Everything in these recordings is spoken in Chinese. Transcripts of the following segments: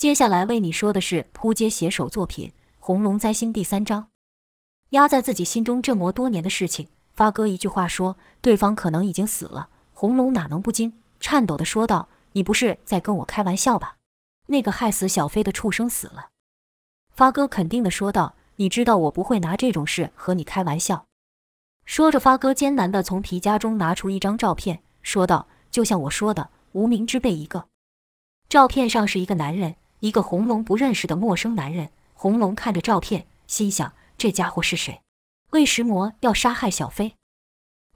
接下来为你说的是扑街写手作品《红龙灾星》第三章。压在自己心中这么多年的事情，发哥一句话说，对方可能已经死了。红龙哪能不惊？颤抖的说道：“你不是在跟我开玩笑吧？那个害死小飞的畜生死了。”发哥肯定的说道：“你知道我不会拿这种事和你开玩笑。”说着，发哥艰难的从皮夹中拿出一张照片，说道：“就像我说的，无名之辈一个。”照片上是一个男人，一个红龙不认识的陌生男人。红龙看着照片，心想：这家伙是谁？为什么要杀害小飞？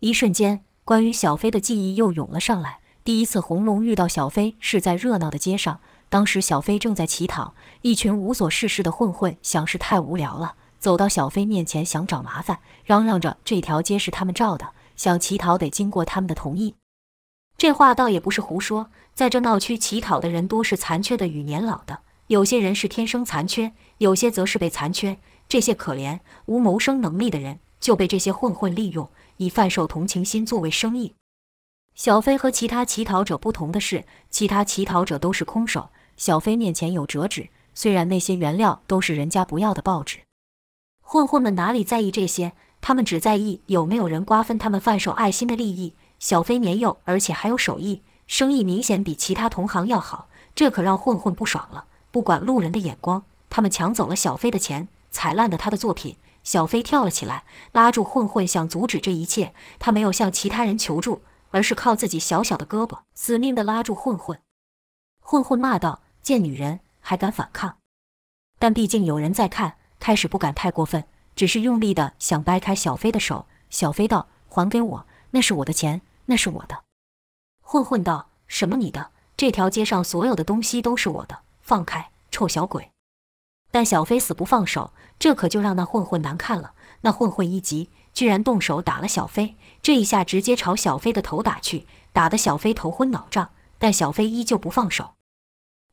一瞬间，关于小飞的记忆又涌了上来。第一次红龙遇到小飞是在热闹的街上，当时小飞正在乞讨，一群无所事事的混混想是太无聊了，走到小飞面前想找麻烦，嚷嚷着这条街是他们造的，想乞讨得经过他们的同意。这话倒也不是胡说，在这闹区乞讨的人多是残缺的与年老的，有些人是天生残缺，有些则是被残缺。这些可怜无谋生能力的人就被这些混混利用，以贩售同情心作为生意。小飞和其他乞讨者不同的是，其他乞讨者都是空手，小飞面前有折纸，虽然那些原料都是人家不要的报纸。混混们哪里在意这些？他们只在意有没有人瓜分他们贩售爱心的利益。小飞年幼，而且还有手艺，生意明显比其他同行要好，这可让混混不爽了。不管路人的眼光，他们抢走了小飞的钱，踩烂了他的作品。小飞跳了起来，拉住混混，想阻止这一切。他没有向其他人求助。而是靠自己小小的胳膊，死命的拉住混混。混混骂道：“贱女人，还敢反抗！”但毕竟有人在看，开始不敢太过分，只是用力的想掰开小飞的手。小飞道：“还给我，那是我的钱，那是我的。”混混道：“什么你的？这条街上所有的东西都是我的，放开，臭小鬼！”但小飞死不放手，这可就让那混混难看了。那混混一急。居然动手打了小飞，这一下直接朝小飞的头打去，打得小飞头昏脑胀。但小飞依旧不放手，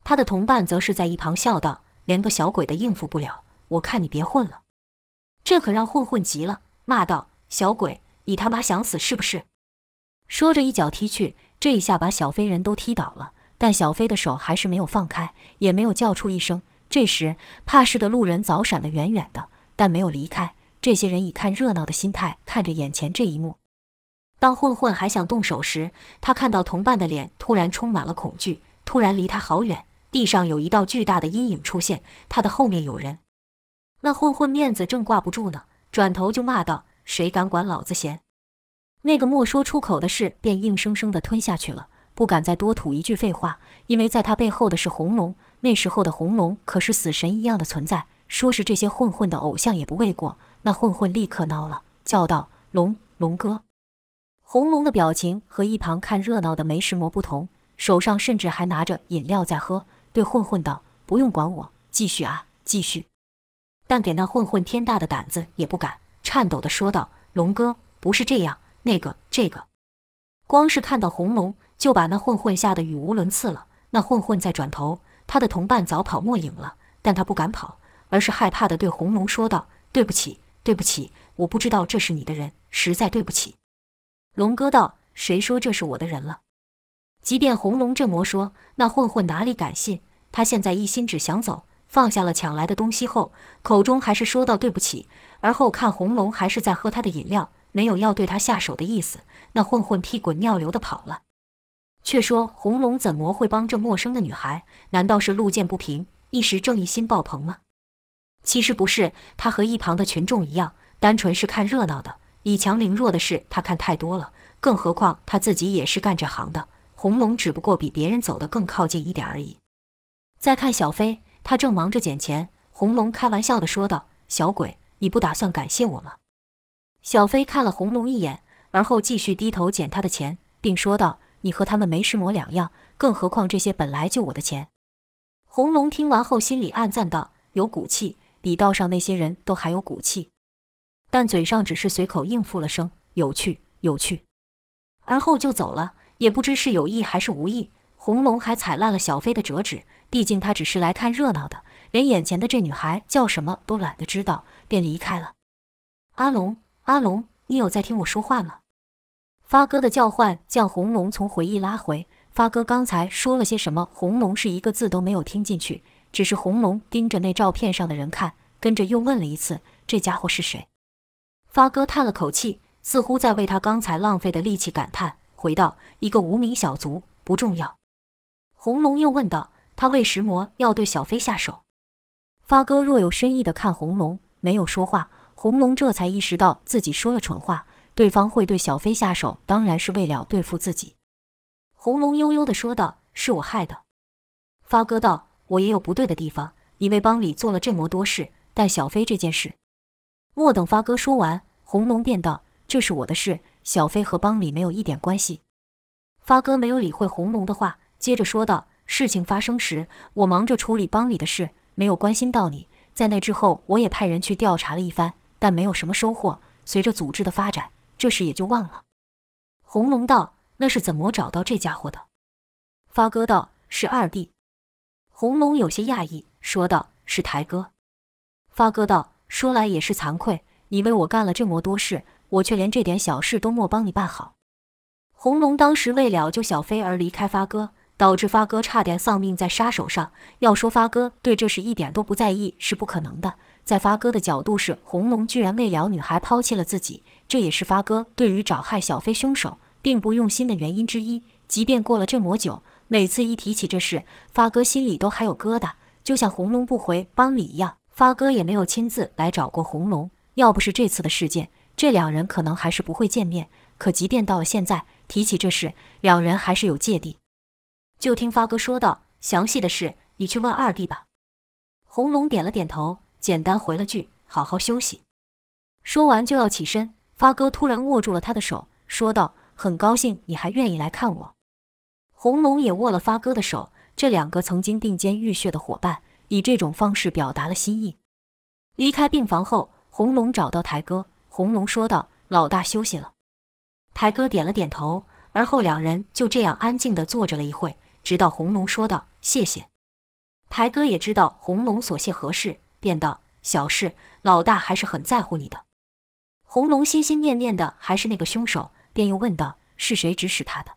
他的同伴则是在一旁笑道：“连个小鬼的应付不了，我看你别混了。”这可让混混急了，骂道：“小鬼，你他妈想死是不是？”说着一脚踢去，这一下把小飞人都踢倒了。但小飞的手还是没有放开，也没有叫出一声。这时，怕事的路人早闪得远远的，但没有离开。这些人以看热闹的心态看着眼前这一幕。当混混还想动手时，他看到同伴的脸突然充满了恐惧，突然离他好远，地上有一道巨大的阴影出现，他的后面有人。那混混面子正挂不住呢，转头就骂道：“谁敢管老子闲？”那个莫说出口的事便硬生生的吞下去了，不敢再多吐一句废话，因为在他背后的是红龙。那时候的红龙可是死神一样的存在，说是这些混混的偶像也不为过。那混混立刻恼了，叫道：“龙龙哥！”红龙的表情和一旁看热闹的梅石魔不同，手上甚至还拿着饮料在喝，对混混道：“不用管我，继续啊，继续。”但给那混混天大的胆子也不敢，颤抖的说道：“龙哥，不是这样，那个这个。”光是看到红龙，就把那混混吓得语无伦次了。那混混再转头，他的同伴早跑没影了，但他不敢跑，而是害怕的对红龙说道：“对不起。”对不起，我不知道这是你的人，实在对不起。龙哥道：“谁说这是我的人了？”即便红龙这么说，那混混哪里敢信？他现在一心只想走，放下了抢来的东西后，口中还是说道：“对不起。”而后看红龙还是在喝他的饮料，没有要对他下手的意思。那混混屁滚尿流的跑了。却说红龙怎么会帮这陌生的女孩？难道是路见不平，一时正义心爆棚吗？其实不是，他和一旁的群众一样，单纯是看热闹的。以强凌弱的事，他看太多了。更何况他自己也是干这行的，红龙只不过比别人走得更靠近一点而已。再看小飞，他正忙着捡钱。红龙开玩笑的说道：“小鬼，你不打算感谢我吗？”小飞看了红龙一眼，而后继续低头捡他的钱，并说道：“你和他们没什么两样，更何况这些本来就我的钱。”红龙听完后，心里暗赞道：“有骨气。”比道上那些人都还有骨气，但嘴上只是随口应付了声“有趣，有趣”，而后就走了，也不知是有意还是无意。红龙还踩烂了小飞的折纸，毕竟他只是来看热闹的，连眼前的这女孩叫什么都懒得知道，便离开了。阿龙，阿龙，你有在听我说话吗？发哥的叫唤将红龙从回忆拉回。发哥刚才说了些什么？红龙是一个字都没有听进去。只是红龙盯着那照片上的人看，跟着又问了一次：“这家伙是谁？”发哥叹了口气，似乎在为他刚才浪费的力气感叹，回道：“一个无名小卒，不重要。”红龙又问道：“他为石魔要对小飞下手？”发哥若有深意的看红龙，没有说话。红龙这才意识到自己说了蠢话，对方会对小飞下手，当然是为了对付自己。红龙悠悠的说道：“是我害的。”发哥道：“我也有不对的地方，你为帮里做了这么多事，但小飞这件事……”莫等发哥说完，红龙便道：“这是我的事，小飞和帮里没有一点关系。”发哥没有理会红龙的话，接着说道：“事情发生时，我忙着处理帮里的事，没有关心到你。在那之后，我也派人去调查了一番。”但没有什么收获。随着组织的发展，这事也就忘了。红龙道：“那是怎么找到这家伙的？”发哥道：“是二弟。”红龙有些讶异，说道：“是台哥。”发哥道：“说来也是惭愧，你为我干了这么多事，我却连这点小事都没帮你办好。”红龙当时为了救小飞而离开发哥，导致发哥差点丧命在杀手上。要说发哥对这事一点都不在意，是不可能的。在发哥的角度是，红龙居然为了女孩抛弃了自己，这也是发哥对于找害小飞凶手并不用心的原因之一。即便过了这么久，每次一提起这事，发哥心里都还有疙瘩，就像红龙不回帮里一样，发哥也没有亲自来找过红龙。要不是这次的事件，这两人可能还是不会见面。可即便到了现在，提起这事，两人还是有芥蒂。就听发哥说道：“详细的事，你去问二弟吧。”红龙点了点头。简单回了句：“好好休息。”说完就要起身，发哥突然握住了他的手，说道：“很高兴你还愿意来看我。”红龙也握了发哥的手，这两个曾经并肩浴血的伙伴，以这种方式表达了心意。离开病房后，红龙找到台哥，红龙说道：“老大休息了。”台哥点了点头，而后两人就这样安静地坐着了一会，直到红龙说道：“谢谢。”台哥也知道红龙所谢何事。便道：“小事，老大还是很在乎你的。”红龙心心念念的还是那个凶手，便又问道：“是谁指使他的？”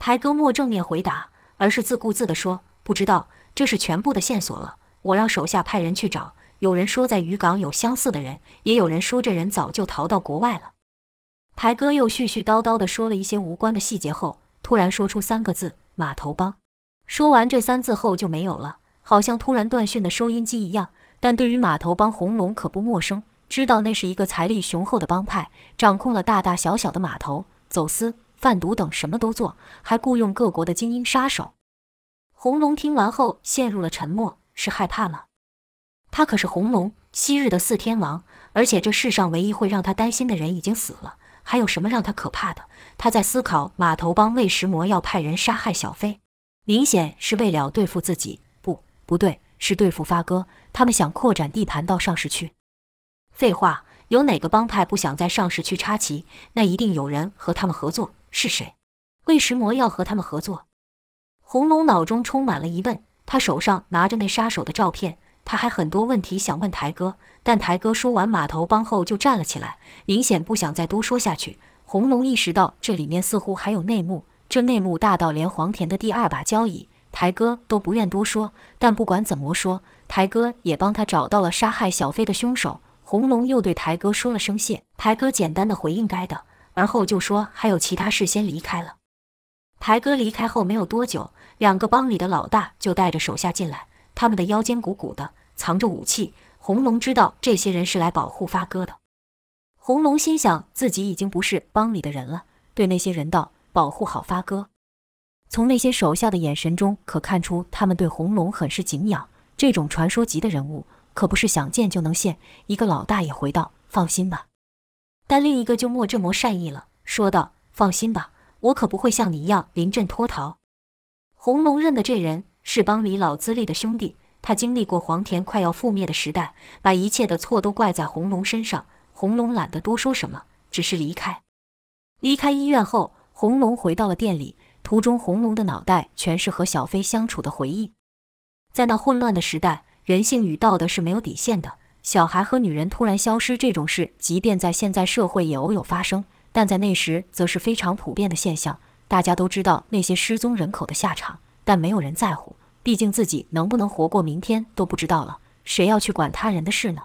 台哥莫正面回答，而是自顾自地说：“不知道，这是全部的线索了。我让手下派人去找，有人说在渔港有相似的人，也有人说这人早就逃到国外了。”台哥又絮絮叨叨地说了一些无关的细节后，突然说出三个字：“码头帮。”说完这三字后就没有了，好像突然断讯的收音机一样。但对于码头帮，红龙可不陌生，知道那是一个财力雄厚的帮派，掌控了大大小小的码头，走私、贩毒等什么都做，还雇佣各国的精英杀手。红龙听完后陷入了沉默，是害怕吗？他可是红龙，昔日的四天王，而且这世上唯一会让他担心的人已经死了，还有什么让他可怕的？他在思考，码头帮为石魔要派人杀害小飞，明显是为了对付自己。不，不对。是对付发哥，他们想扩展地盘到上市区。废话，有哪个帮派不想在上市区插旗？那一定有人和他们合作。是谁？为石魔要和他们合作？红龙脑中充满了疑问，他手上拿着那杀手的照片，他还很多问题想问台哥，但台哥说完码头帮后就站了起来，明显不想再多说下去。红龙意识到这里面似乎还有内幕，这内幕大到连黄田的第二把交椅。台哥都不愿多说，但不管怎么说，台哥也帮他找到了杀害小飞的凶手。红龙又对台哥说了声谢，台哥简单的回应该的，而后就说还有其他事先离开了。台哥离开后没有多久，两个帮里的老大就带着手下进来，他们的腰间鼓鼓的，藏着武器。红龙知道这些人是来保护发哥的。红龙心想自己已经不是帮里的人了，对那些人道：“保护好发哥。”从那些手下的眼神中可看出，他们对红龙很是敬仰。这种传说级的人物，可不是想见就能现。一个老大爷回道：“放心吧。”但另一个就莫这么善意了，说道：“放心吧，我可不会像你一样临阵脱逃。”红龙认的这人是帮里老资历的兄弟，他经历过黄田快要覆灭的时代，把一切的错都怪在红龙身上。红龙懒得多说什么，只是离开。离开医院后，红龙回到了店里。途中，红龙的脑袋全是和小飞相处的回忆。在那混乱的时代，人性与道德是没有底线的。小孩和女人突然消失这种事，即便在现在社会也偶有发生，但在那时则是非常普遍的现象。大家都知道那些失踪人口的下场，但没有人在乎。毕竟自己能不能活过明天都不知道了，谁要去管他人的事呢？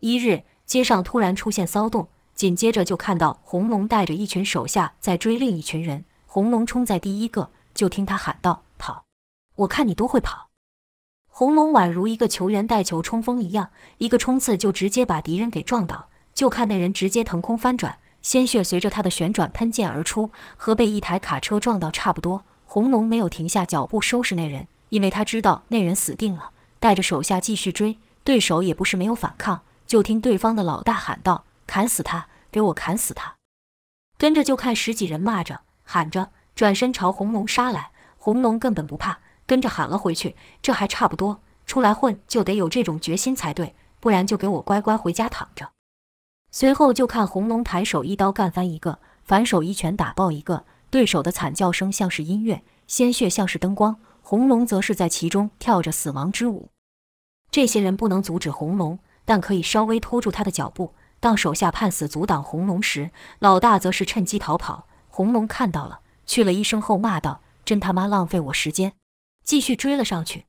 一日，街上突然出现骚动，紧接着就看到红龙带着一群手下在追另一群人。红龙冲在第一个，就听他喊道：“跑！我看你多会跑！”红龙宛如一个球员带球冲锋一样，一个冲刺就直接把敌人给撞倒。就看那人直接腾空翻转，鲜血随着他的旋转喷溅而出，和被一台卡车撞到差不多。红龙没有停下脚步收拾那人，因为他知道那人死定了，带着手下继续追。对手也不是没有反抗，就听对方的老大喊道：“砍死他！给我砍死他！”跟着就看十几人骂着。喊着，转身朝红龙杀来。红龙根本不怕，跟着喊了回去：“这还差不多，出来混就得有这种决心才对，不然就给我乖乖回家躺着。”随后就看红龙抬手一刀干翻一个，反手一拳打爆一个。对手的惨叫声像是音乐，鲜血像是灯光，红龙则是在其中跳着死亡之舞。这些人不能阻止红龙，但可以稍微拖住他的脚步。当手下判死阻挡红龙时，老大则是趁机逃跑。红龙看到了，去了一声后骂道：“真他妈浪费我时间！”继续追了上去。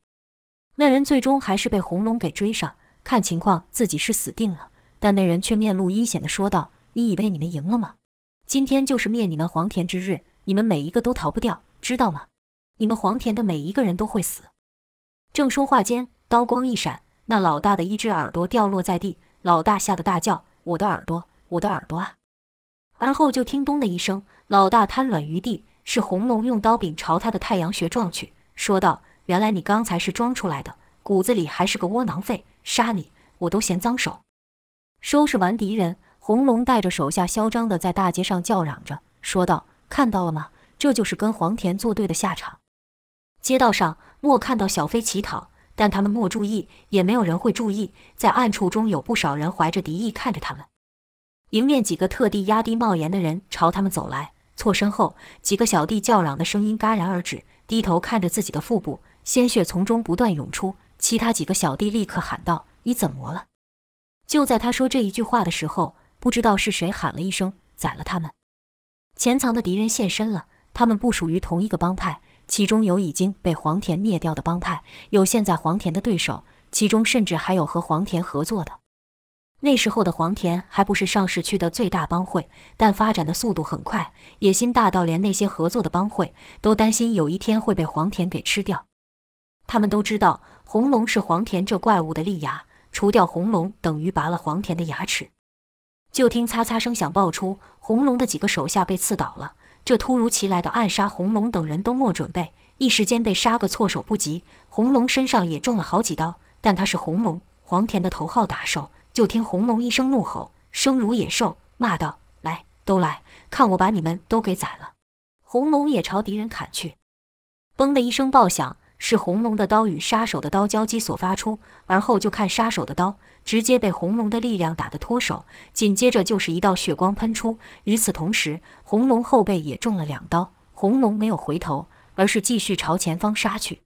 那人最终还是被红龙给追上，看情况自己是死定了。但那人却面露阴险的说道：“你以为你们赢了吗？今天就是灭你们黄田之日，你们每一个都逃不掉，知道吗？你们黄田的每一个人都会死。”正说话间，刀光一闪，那老大的一只耳朵掉落在地，老大吓得大叫：“我的耳朵，我的耳朵啊！”而后就听“咚”的一声，老大瘫软于地。是红龙用刀柄朝他的太阳穴撞去，说道：“原来你刚才是装出来的，骨子里还是个窝囊废。杀你，我都嫌脏手。”收拾完敌人，红龙带着手下嚣张地在大街上叫嚷着，说道：“看到了吗？这就是跟黄田作对的下场。”街道上莫看到小飞乞讨，但他们莫注意，也没有人会注意。在暗处中有不少人怀着敌意看着他们。迎面几个特地压低帽檐的人朝他们走来，错身后，几个小弟叫嚷的声音戛然而止，低头看着自己的腹部，鲜血从中不断涌出。其他几个小弟立刻喊道：“你怎么了？”就在他说这一句话的时候，不知道是谁喊了一声：“宰了他们！”潜藏的敌人现身了，他们不属于同一个帮派，其中有已经被黄田灭掉的帮派，有现在黄田的对手，其中甚至还有和黄田合作的。那时候的黄田还不是上市区的最大帮会，但发展的速度很快，野心大到连那些合作的帮会都担心有一天会被黄田给吃掉。他们都知道红龙是黄田这怪物的利牙，除掉红龙等于拔了黄田的牙齿。就听擦擦声响爆出，红龙的几个手下被刺倒了。这突如其来的暗杀，红龙等人都没准备，一时间被杀个措手不及。红龙身上也中了好几刀，但他是红龙，黄田的头号打手。就听红龙一声怒吼，声如野兽，骂道：“来，都来看我把你们都给宰了！”红龙也朝敌人砍去。嘣的一声爆响，是红龙的刀与杀手的刀交击所发出。而后就看杀手的刀直接被红龙的力量打得脱手，紧接着就是一道血光喷出。与此同时，红龙后背也中了两刀。红龙没有回头，而是继续朝前方杀去。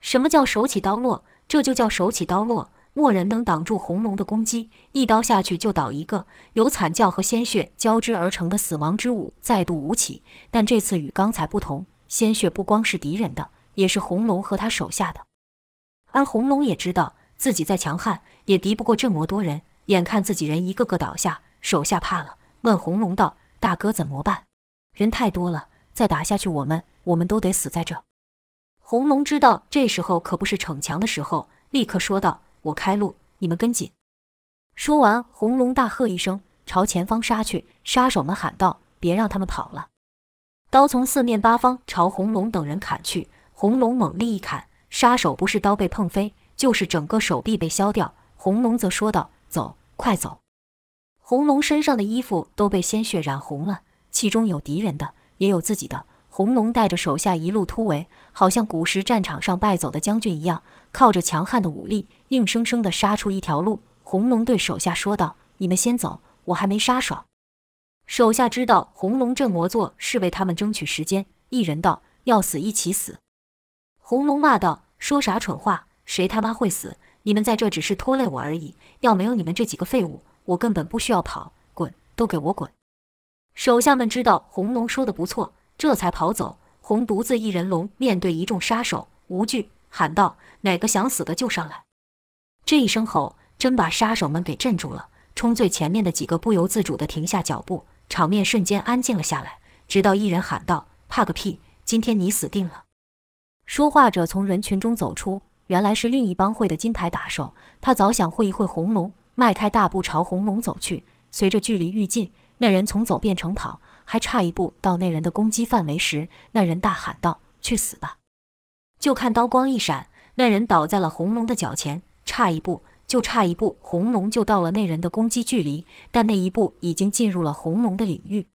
什么叫手起刀落？这就叫手起刀落。没人能挡住红龙的攻击，一刀下去就倒一个。由惨叫和鲜血交织而成的死亡之舞再度舞起，但这次与刚才不同，鲜血不光是敌人的，也是红龙和他手下的。而红龙也知道自己再强悍，也敌不过这么多人。眼看自己人一个个倒下，手下怕了，问红龙道：“大哥怎么办？人太多了，再打下去，我们我们都得死在这。”红龙知道这时候可不是逞强的时候，立刻说道。我开路，你们跟紧。说完，红龙大喝一声，朝前方杀去。杀手们喊道：“别让他们跑了！”刀从四面八方朝红龙等人砍去。红龙猛力一砍，杀手不是刀被碰飞，就是整个手臂被削掉。红龙则说道：“走，快走！”红龙身上的衣服都被鲜血染红了，其中有敌人的，也有自己的。红龙带着手下一路突围，好像古时战场上败走的将军一样，靠着强悍的武力，硬生生地杀出一条路。红龙对手下说道：“你们先走，我还没杀爽。”手下知道红龙这么做是为他们争取时间，一人道：“要死一起死。”红龙骂道：“说啥蠢话？谁他妈会死？你们在这只是拖累我而已。要没有你们这几个废物，我根本不需要跑。滚，都给我滚！”手下们知道红龙说的不错。这才跑走。红犊子一人龙面对一众杀手，无惧，喊道：“哪个想死的就上来！”这一声吼，真把杀手们给镇住了。冲最前面的几个不由自主地停下脚步，场面瞬间安静了下来。直到一人喊道：“怕个屁！今天你死定了！”说话者从人群中走出，原来是另一帮会的金牌打手。他早想会一会红龙，迈开大步朝红龙走去。随着距离愈近，那人从走变成跑，还差一步到那人的攻击范围时，那人大喊道：“去死吧！”就看刀光一闪，那人倒在了红龙的脚前，差一步。就差一步，红龙就到了那人的攻击距离，但那一步已经进入了红龙的领域。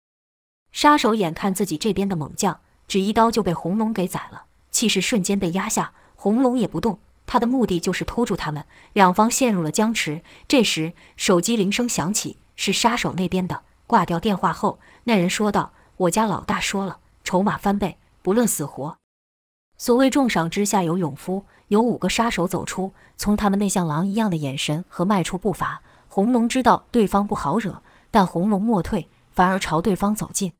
杀手眼看自己这边的猛将只一刀就被红龙给宰了，气势瞬间被压下。红龙也不动，他的目的就是拖住他们。两方陷入了僵持。这时，手机铃声响起，是杀手那边的。挂掉电话后，那人说道：“我家老大说了，筹码翻倍，不论死活。”所谓重赏之下有勇夫。有五个杀手走出，从他们那像狼一样的眼神和迈出步伐，红龙知道对方不好惹，但红龙莫退，反而朝对方走近。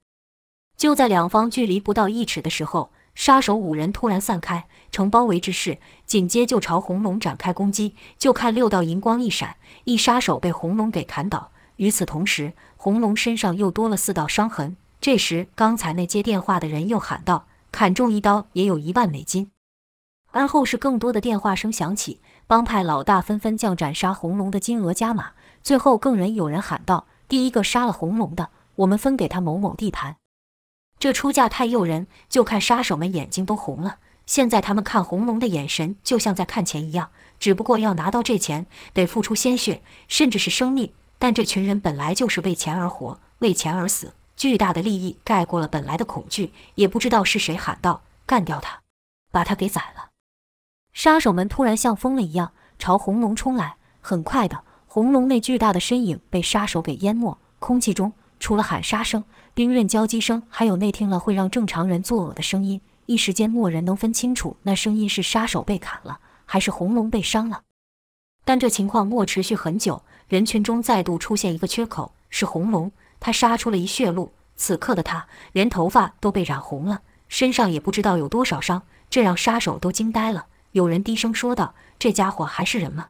就在两方距离不到一尺的时候，杀手五人突然散开，呈包围之势，紧接就朝红龙展开攻击。就看六道银光一闪，一杀手被红龙给砍倒。与此同时，红龙身上又多了四道伤痕。这时，刚才那接电话的人又喊道：“砍中一刀也有一万美金。”而后是更多的电话声响起，帮派老大纷纷将斩杀红龙的金额加码。最后更人有人喊道：“第一个杀了红龙的，我们分给他某某地盘。”这出价太诱人，就看杀手们眼睛都红了。现在他们看红龙的眼神就像在看钱一样，只不过要拿到这钱得付出鲜血，甚至是生命。但这群人本来就是为钱而活，为钱而死，巨大的利益盖过了本来的恐惧。也不知道是谁喊道：“干掉他，把他给宰了！”杀手们突然像疯了一样朝红龙冲来，很快的，红龙那巨大的身影被杀手给淹没。空气中除了喊杀声、兵刃交击声，还有那听了会让正常人作呕的声音。一时间，没人能分清楚那声音是杀手被砍了，还是红龙被伤了。但这情况莫持续很久，人群中再度出现一个缺口，是红龙，他杀出了一血路。此刻的他，连头发都被染红了，身上也不知道有多少伤，这让杀手都惊呆了。有人低声说道：“这家伙还是人吗？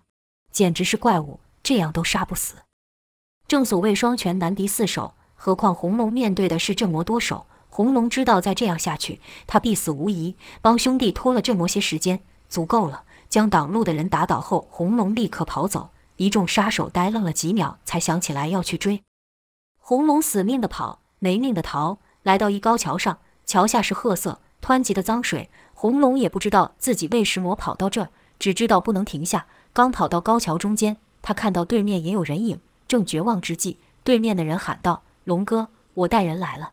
简直是怪物，这样都杀不死。正所谓双拳难敌四手，何况红龙面对的是这魔多手。红龙知道再这样下去，他必死无疑。帮兄弟拖了这么些时间，足够了。将挡路的人打倒后，红龙立刻跑走。一众杀手呆愣了几秒，才想起来要去追。红龙死命的跑，没命的逃，来到一高桥上，桥下是褐色湍急的脏水。”红龙也不知道自己为什么跑到这儿，只知道不能停下。刚跑到高桥中间，他看到对面也有人影，正绝望之际，对面的人喊道：“龙哥，我带人来了。”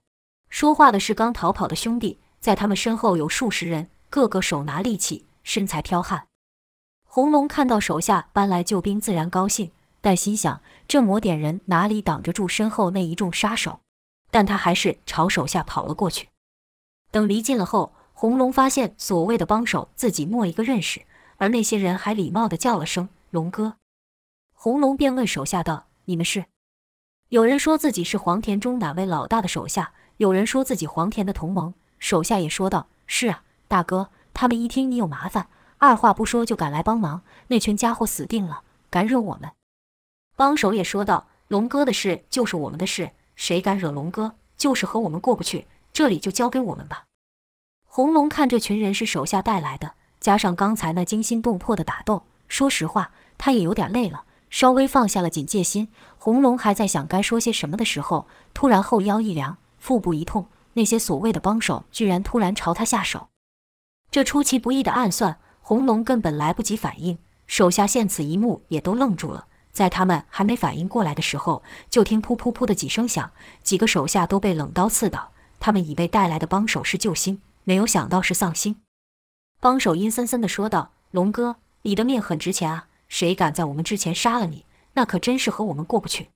说话的是刚逃跑的兄弟，在他们身后有数十人，个个手拿利器，身材剽悍。红龙看到手下搬来救兵，自然高兴，但心想这么点人哪里挡得住身后那一众杀手？但他还是朝手下跑了过去。等离近了后。红龙发现所谓的帮手自己没一个认识，而那些人还礼貌地叫了声“龙哥”。红龙便问手下道：“你们是？”有人说自己是黄田中哪位老大的手下，有人说自己黄田的同盟。手下也说道：“是啊，大哥，他们一听你有麻烦，二话不说就赶来帮忙。那群家伙死定了，敢惹我们。”帮手也说道：“龙哥的事就是我们的事，谁敢惹龙哥，就是和我们过不去。这里就交给我们吧。”红龙看这群人是手下带来的，加上刚才那惊心动魄的打斗，说实话，他也有点累了，稍微放下了警戒心。红龙还在想该说些什么的时候，突然后腰一凉，腹部一痛，那些所谓的帮手居然突然朝他下手。这出其不意的暗算，红龙根本来不及反应，手下见此一幕也都愣住了。在他们还没反应过来的时候，就听噗噗噗的几声响，几个手下都被冷刀刺倒。他们以为带来的帮手是救星。没有想到是丧心，帮手阴森森地说道：“龙哥，你的命很值钱啊！谁敢在我们之前杀了你，那可真是和我们过不去。”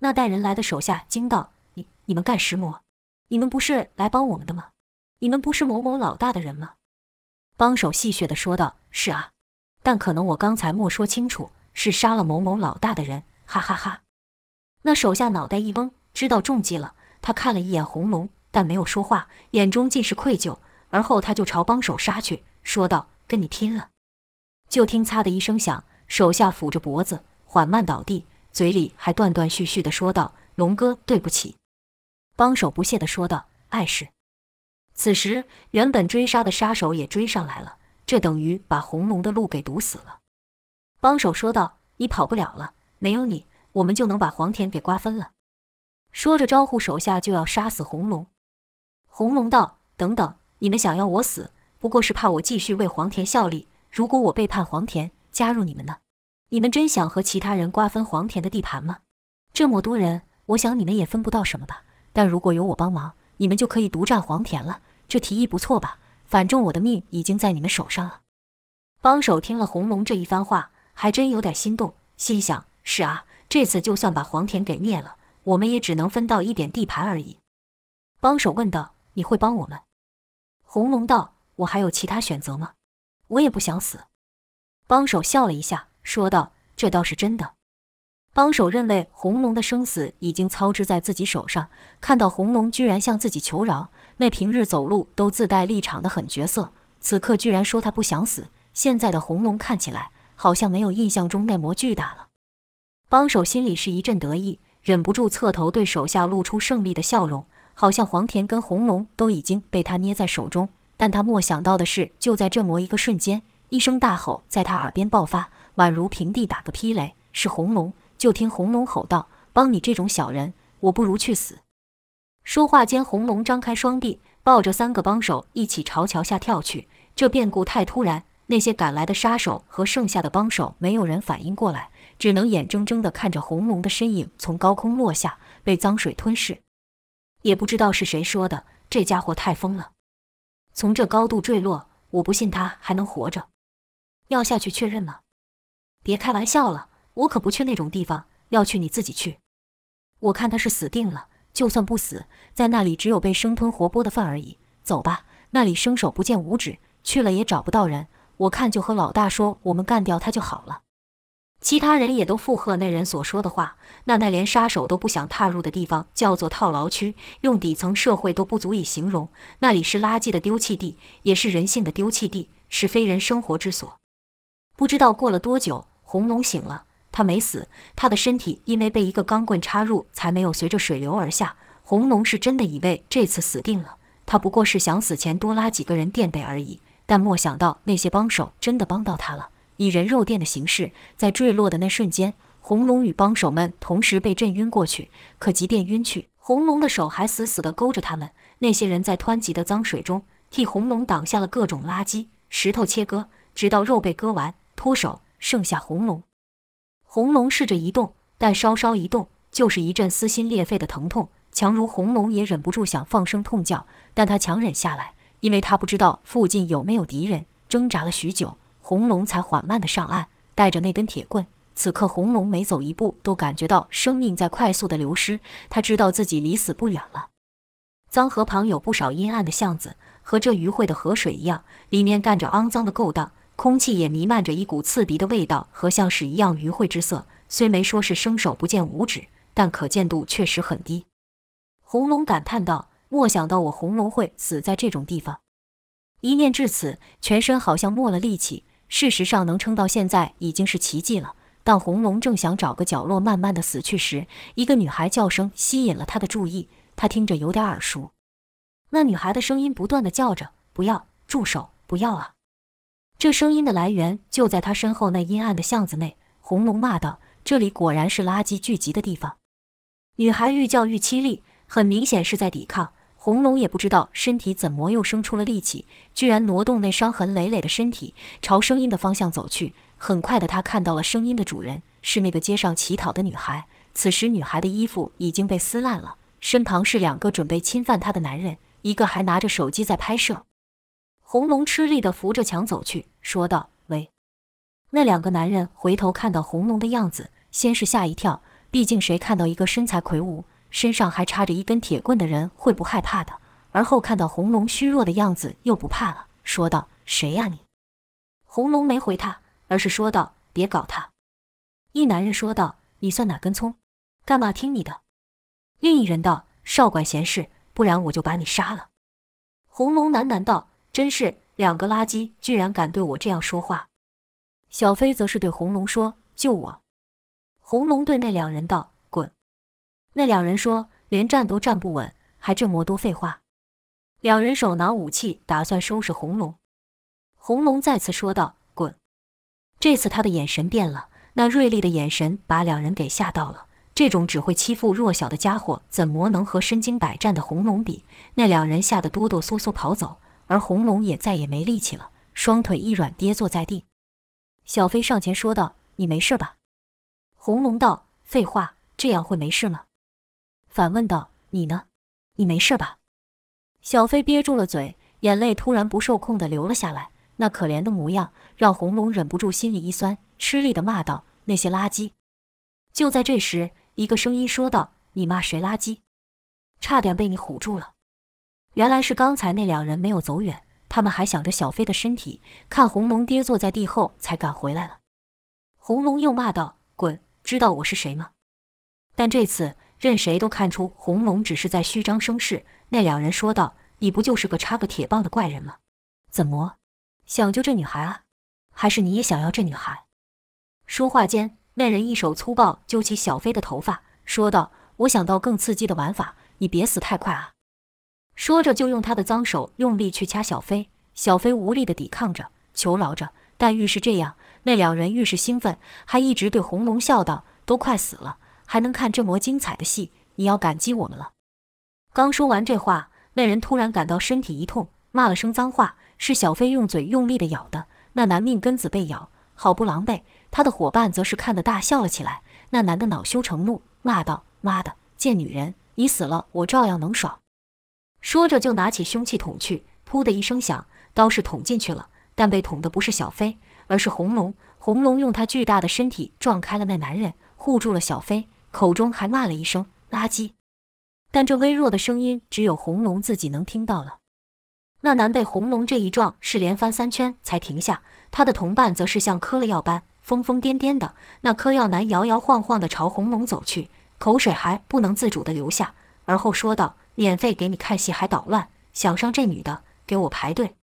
那带人来的手下惊道：“你你们干什么？你们不是来帮我们的吗？你们不是某某老大的人吗？”帮手戏谑地说道：“是啊，但可能我刚才没说清楚，是杀了某某老大的人。”哈哈哈！那手下脑袋一懵，知道中计了。他看了一眼红龙。但没有说话，眼中尽是愧疚。而后他就朝帮手杀去，说道：“跟你拼了！”就听“擦”的一声响，手下抚着脖子，缓慢倒地，嘴里还断断续续的说道：“龙哥，对不起。”帮手不屑的说道：“碍事。”此时，原本追杀的杀手也追上来了，这等于把红龙的路给堵死了。帮手说道：“你跑不了了，没有你，我们就能把黄田给瓜分了。”说着，招呼手下就要杀死红龙。红龙道：“等等，你们想要我死，不过是怕我继续为黄田效力。如果我背叛黄田，加入你们呢？你们真想和其他人瓜分黄田的地盘吗？这么多人，我想你们也分不到什么吧。但如果有我帮忙，你们就可以独占黄田了。这提议不错吧？反正我的命已经在你们手上了。”帮手听了红龙这一番话，还真有点心动，心想：“是啊，这次就算把黄田给灭了。”我们也只能分到一点地盘而已。帮手问道：“你会帮我们？”红龙道：“我还有其他选择吗？我也不想死。”帮手笑了一下，说道：“这倒是真的。”帮手认为红龙的生死已经操之在自己手上，看到红龙居然向自己求饶，那平日走路都自带立场的狠角色，此刻居然说他不想死。现在的红龙看起来好像没有印象中那么巨大了。帮手心里是一阵得意。忍不住侧头对手下露出胜利的笑容，好像黄田跟红龙都已经被他捏在手中。但他莫想到的是，就在这么一个瞬间，一声大吼在他耳边爆发，宛如平地打个霹雷。是红龙！就听红龙吼道：“帮你这种小人，我不如去死！”说话间，红龙张开双臂，抱着三个帮手一起朝桥下跳去。这变故太突然，那些赶来的杀手和剩下的帮手没有人反应过来。只能眼睁睁地看着红龙的身影从高空落下，被脏水吞噬。也不知道是谁说的，这家伙太疯了，从这高度坠落，我不信他还能活着。要下去确认吗？别开玩笑了，我可不去那种地方。要去你自己去。我看他是死定了，就算不死，在那里只有被生吞活剥的份而已。走吧，那里伸手不见五指，去了也找不到人。我看就和老大说，我们干掉他就好了。其他人也都附和那人所说的话。那那连杀手都不想踏入的地方，叫做套牢区，用底层社会都不足以形容。那里是垃圾的丢弃地，也是人性的丢弃地，是非人生活之所。不知道过了多久，红龙醒了，他没死，他的身体因为被一个钢棍插入，才没有随着水流而下。红龙是真的以为这次死定了，他不过是想死前多拉几个人垫背而已，但莫想到那些帮手真的帮到他了。以人肉垫的形式，在坠落的那瞬间，红龙与帮手们同时被震晕过去。可即便晕去，红龙的手还死死地勾着他们。那些人在湍急的脏水中替红龙挡下了各种垃圾、石头切割，直到肉被割完脱手，剩下红龙。红龙试着移动，但稍稍一动就是一阵撕心裂肺的疼痛。强如红龙也忍不住想放声痛叫，但他强忍下来，因为他不知道附近有没有敌人。挣扎了许久。红龙才缓慢地上岸，带着那根铁棍。此刻，红龙每走一步都感觉到生命在快速的流失。他知道自己离死不远了。脏河旁有不少阴暗的巷子，和这余秽的河水一样，里面干着肮脏的勾当，空气也弥漫着一股刺鼻的味道和像屎一样余秽之色。虽没说是伸手不见五指，但可见度确实很低。红龙感叹道：“莫想到我红龙会死在这种地方。”一念至此，全身好像没了力气。事实上，能撑到现在已经是奇迹了。当红龙正想找个角落慢慢的死去时，一个女孩叫声吸引了他的注意。他听着有点耳熟，那女孩的声音不断的叫着：“不要，住手，不要啊！”这声音的来源就在他身后那阴暗的巷子内。红龙骂道：“这里果然是垃圾聚集的地方！”女孩愈叫愈凄厉，很明显是在抵抗。红龙也不知道身体怎么又生出了力气，居然挪动那伤痕累累的身体，朝声音的方向走去。很快的，他看到了声音的主人，是那个街上乞讨的女孩。此时，女孩的衣服已经被撕烂了，身旁是两个准备侵犯她的男人，一个还拿着手机在拍摄。红龙吃力地扶着墙走去，说道：“喂。”那两个男人回头看到红龙的样子，先是吓一跳，毕竟谁看到一个身材魁梧。身上还插着一根铁棍的人会不害怕的，而后看到红龙虚弱的样子又不怕了，说道：“谁呀你？”红龙没回他，而是说道：“别搞他。”一男人说道：“你算哪根葱？干嘛听你的？”另一人道：“少管闲事，不然我就把你杀了。”红龙喃喃道：“真是两个垃圾居然敢对我这样说话！小飞则是对红龙说：“救我！”红龙对那两人道：“滚！”那两人说：“连站都站不稳，还这么多废话。”两人手拿武器，打算收拾红龙。红龙再次说道：“滚！”这次他的眼神变了，那锐利的眼神把两人给吓到了。这种只会欺负弱小的家伙，怎么能和身经百战的红龙比？那两人吓得哆哆嗦嗦跑走，而红龙也再也没力气了，双腿一软，跌坐在地。小飞上前说道：“你没事吧？”红龙道：“废话，这样会没事吗？”反问道：“你呢？你没事吧？”小飞憋住了嘴，眼泪突然不受控地流了下来。那可怜的模样让红龙忍不住心里一酸，吃力地骂道：“那些垃圾！”就在这时，一个声音说道：“你骂谁垃圾？差点被你唬住了。”原来是刚才那两人没有走远，他们还想着小飞的身体，看红龙跌坐在地后才赶回来了。红龙又骂道：“滚！知道我是谁吗？”但这次任谁都看出红龙只是在虚张声势。那两人说道：“你不就是个插个铁棒的怪人吗？怎么？”想救这女孩啊？还是你也想要这女孩？说话间，那人一手粗暴揪起小飞的头发，说道：“我想到更刺激的玩法，你别死太快啊！”说着就用他的脏手用力去掐小飞。小飞无力的抵抗着，求饶着，但愈是这样，那两人愈是兴奋，还一直对红龙笑道：“都快死了，还能看这么精彩的戏，你要感激我们了。”刚说完这话，那人突然感到身体一痛，骂了声脏话。是小飞用嘴用力的咬的，那男命根子被咬，好不狼狈。他的伙伴则是看得大笑了起来。那男的恼羞成怒，骂道：“妈的，贱女人，你死了，我照样能爽。”说着就拿起凶器捅去，噗的一声响，刀是捅进去了，但被捅的不是小飞，而是红龙。红龙用他巨大的身体撞开了那男人，护住了小飞，口中还骂了一声“垃圾”，但这微弱的声音只有红龙自己能听到了。那男被红龙这一撞，是连翻三圈才停下。他的同伴则是像嗑了药般疯疯癫癫的。那嗑药男摇摇晃晃地朝红龙走去，口水还不能自主地流下，而后说道：“免费给你看戏还捣乱，想上这女的，给我排队。”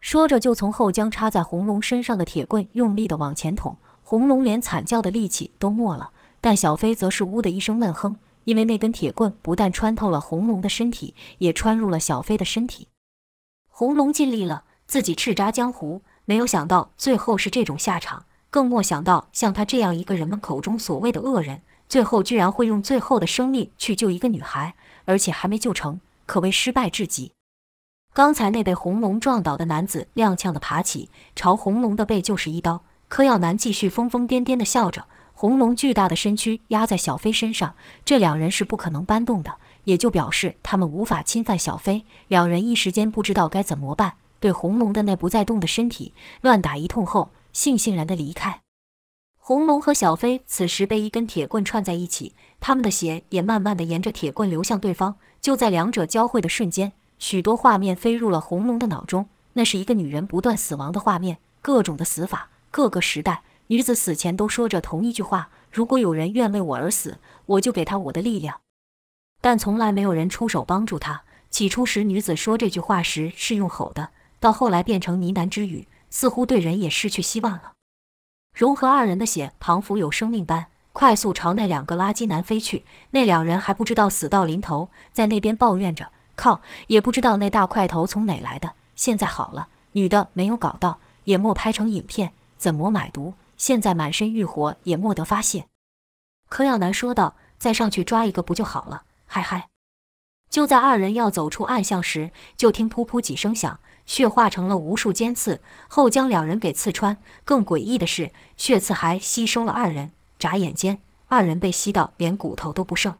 说着就从后将插在红龙身上的铁棍用力地往前捅。红龙连惨叫的力气都没了，但小飞则是呜的一声闷哼，因为那根铁棍不但穿透了红龙的身体，也穿入了小飞的身体。红龙尽力了，自己叱咤江湖，没有想到最后是这种下场，更莫想到像他这样一个人们口中所谓的恶人，最后居然会用最后的生命去救一个女孩，而且还没救成，可谓失败至极。刚才那被红龙撞倒的男子踉跄地爬起，朝红龙的背就是一刀。柯耀南继续疯疯癫癫地笑着，红龙巨大的身躯压在小飞身上，这两人是不可能搬动的。也就表示他们无法侵犯小飞，两人一时间不知道该怎么办，对红龙的那不再动的身体乱打一通后，悻悻然的离开。红龙和小飞此时被一根铁棍串在一起，他们的血也慢慢的沿着铁棍流向对方。就在两者交汇的瞬间，许多画面飞入了红龙的脑中，那是一个女人不断死亡的画面，各种的死法，各个时代，女子死前都说着同一句话：如果有人愿为我而死，我就给他我的力量。但从来没有人出手帮助她。起初时，女子说这句话时是用吼的，到后来变成呢喃之语，似乎对人也失去希望了。融合二人的血，仿佛有生命般快速朝那两个垃圾男飞去。那两人还不知道死到临头，在那边抱怨着：“靠，也不知道那大块头从哪来的。”现在好了，女的没有搞到，也莫拍成影片，怎么买毒？现在满身欲火，也莫得发泄。柯耀南说道：“再上去抓一个不就好了？”嗨嗨！就在二人要走出暗巷时，就听噗噗几声响，血化成了无数尖刺，后将两人给刺穿。更诡异的是，血刺还吸收了二人，眨眼间，二人被吸到连骨头都不剩。